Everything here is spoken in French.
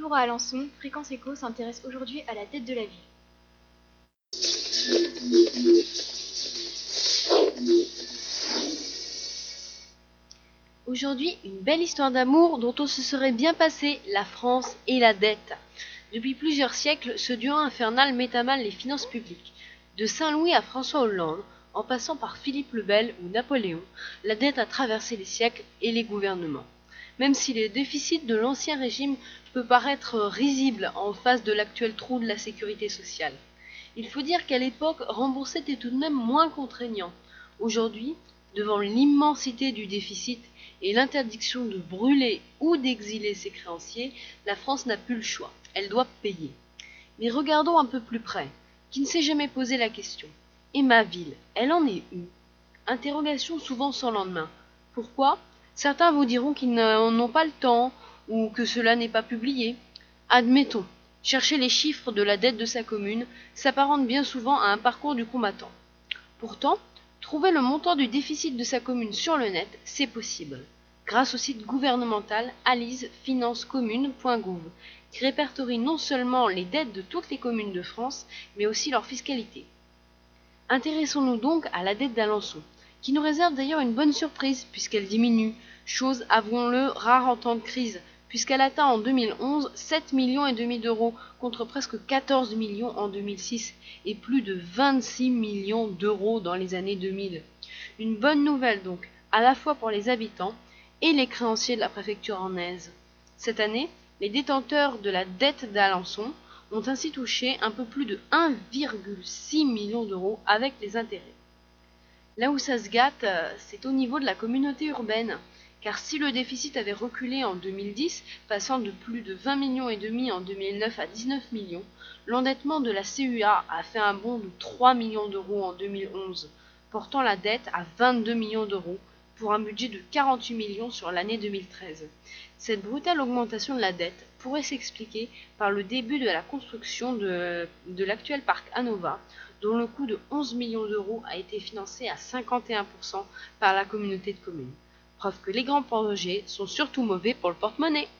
Toujours à Alençon, Fréquence Éco s'intéresse aujourd'hui à la dette de la ville. Aujourd'hui, une belle histoire d'amour dont on se serait bien passé, la France et la dette. Depuis plusieurs siècles, ce duo infernal met à mal les finances publiques. De Saint-Louis à François Hollande, en passant par Philippe le Bel ou Napoléon, la dette a traversé les siècles et les gouvernements. Même si les déficits de l'ancien régime peut paraître risible en face de l'actuel trou de la sécurité sociale. Il faut dire qu'à l'époque, rembourser était tout de même moins contraignant. Aujourd'hui, devant l'immensité du déficit et l'interdiction de brûler ou d'exiler ses créanciers, la France n'a plus le choix. Elle doit payer. Mais regardons un peu plus près. Qui ne s'est jamais posé la question Et ma ville, elle en est où? Interrogation souvent sans lendemain. Pourquoi? Certains vous diront qu'ils n'en ont pas le temps ou que cela n'est pas publié. Admettons, chercher les chiffres de la dette de sa commune s'apparente bien souvent à un parcours du combattant. Pourtant, trouver le montant du déficit de sa commune sur le net, c'est possible. Grâce au site gouvernemental alisefinancecommune.gouv, qui répertorie non seulement les dettes de toutes les communes de France, mais aussi leur fiscalité. Intéressons-nous donc à la dette d'Alençon, qui nous réserve d'ailleurs une bonne surprise puisqu'elle diminue, chose, avouons-le, rare en temps de crise, puisqu'elle atteint en 2011 7 millions et demi d'euros contre presque 14 millions en 2006 et plus de 26 millions d'euros dans les années 2000. Une bonne nouvelle donc, à la fois pour les habitants et les créanciers de la préfecture en Aise. Cette année, les détenteurs de la dette d'Alençon ont ainsi touché un peu plus de 1,6 million d'euros avec les intérêts. Là où ça se gâte, euh, c'est au niveau de la communauté urbaine. Car si le déficit avait reculé en 2010, passant de plus de 20 millions et demi en 2009 à 19 millions, l'endettement de la CUA a fait un bond de 3 millions d'euros en 2011, portant la dette à 22 millions d'euros pour un budget de 48 millions sur l'année 2013. Cette brutale augmentation de la dette pourrait s'expliquer par le début de la construction de, de l'actuel parc Anova, dont le coût de 11 millions d'euros a été financé à 51% par la communauté de communes. Preuve que les grands projets sont surtout mauvais pour le porte-monnaie.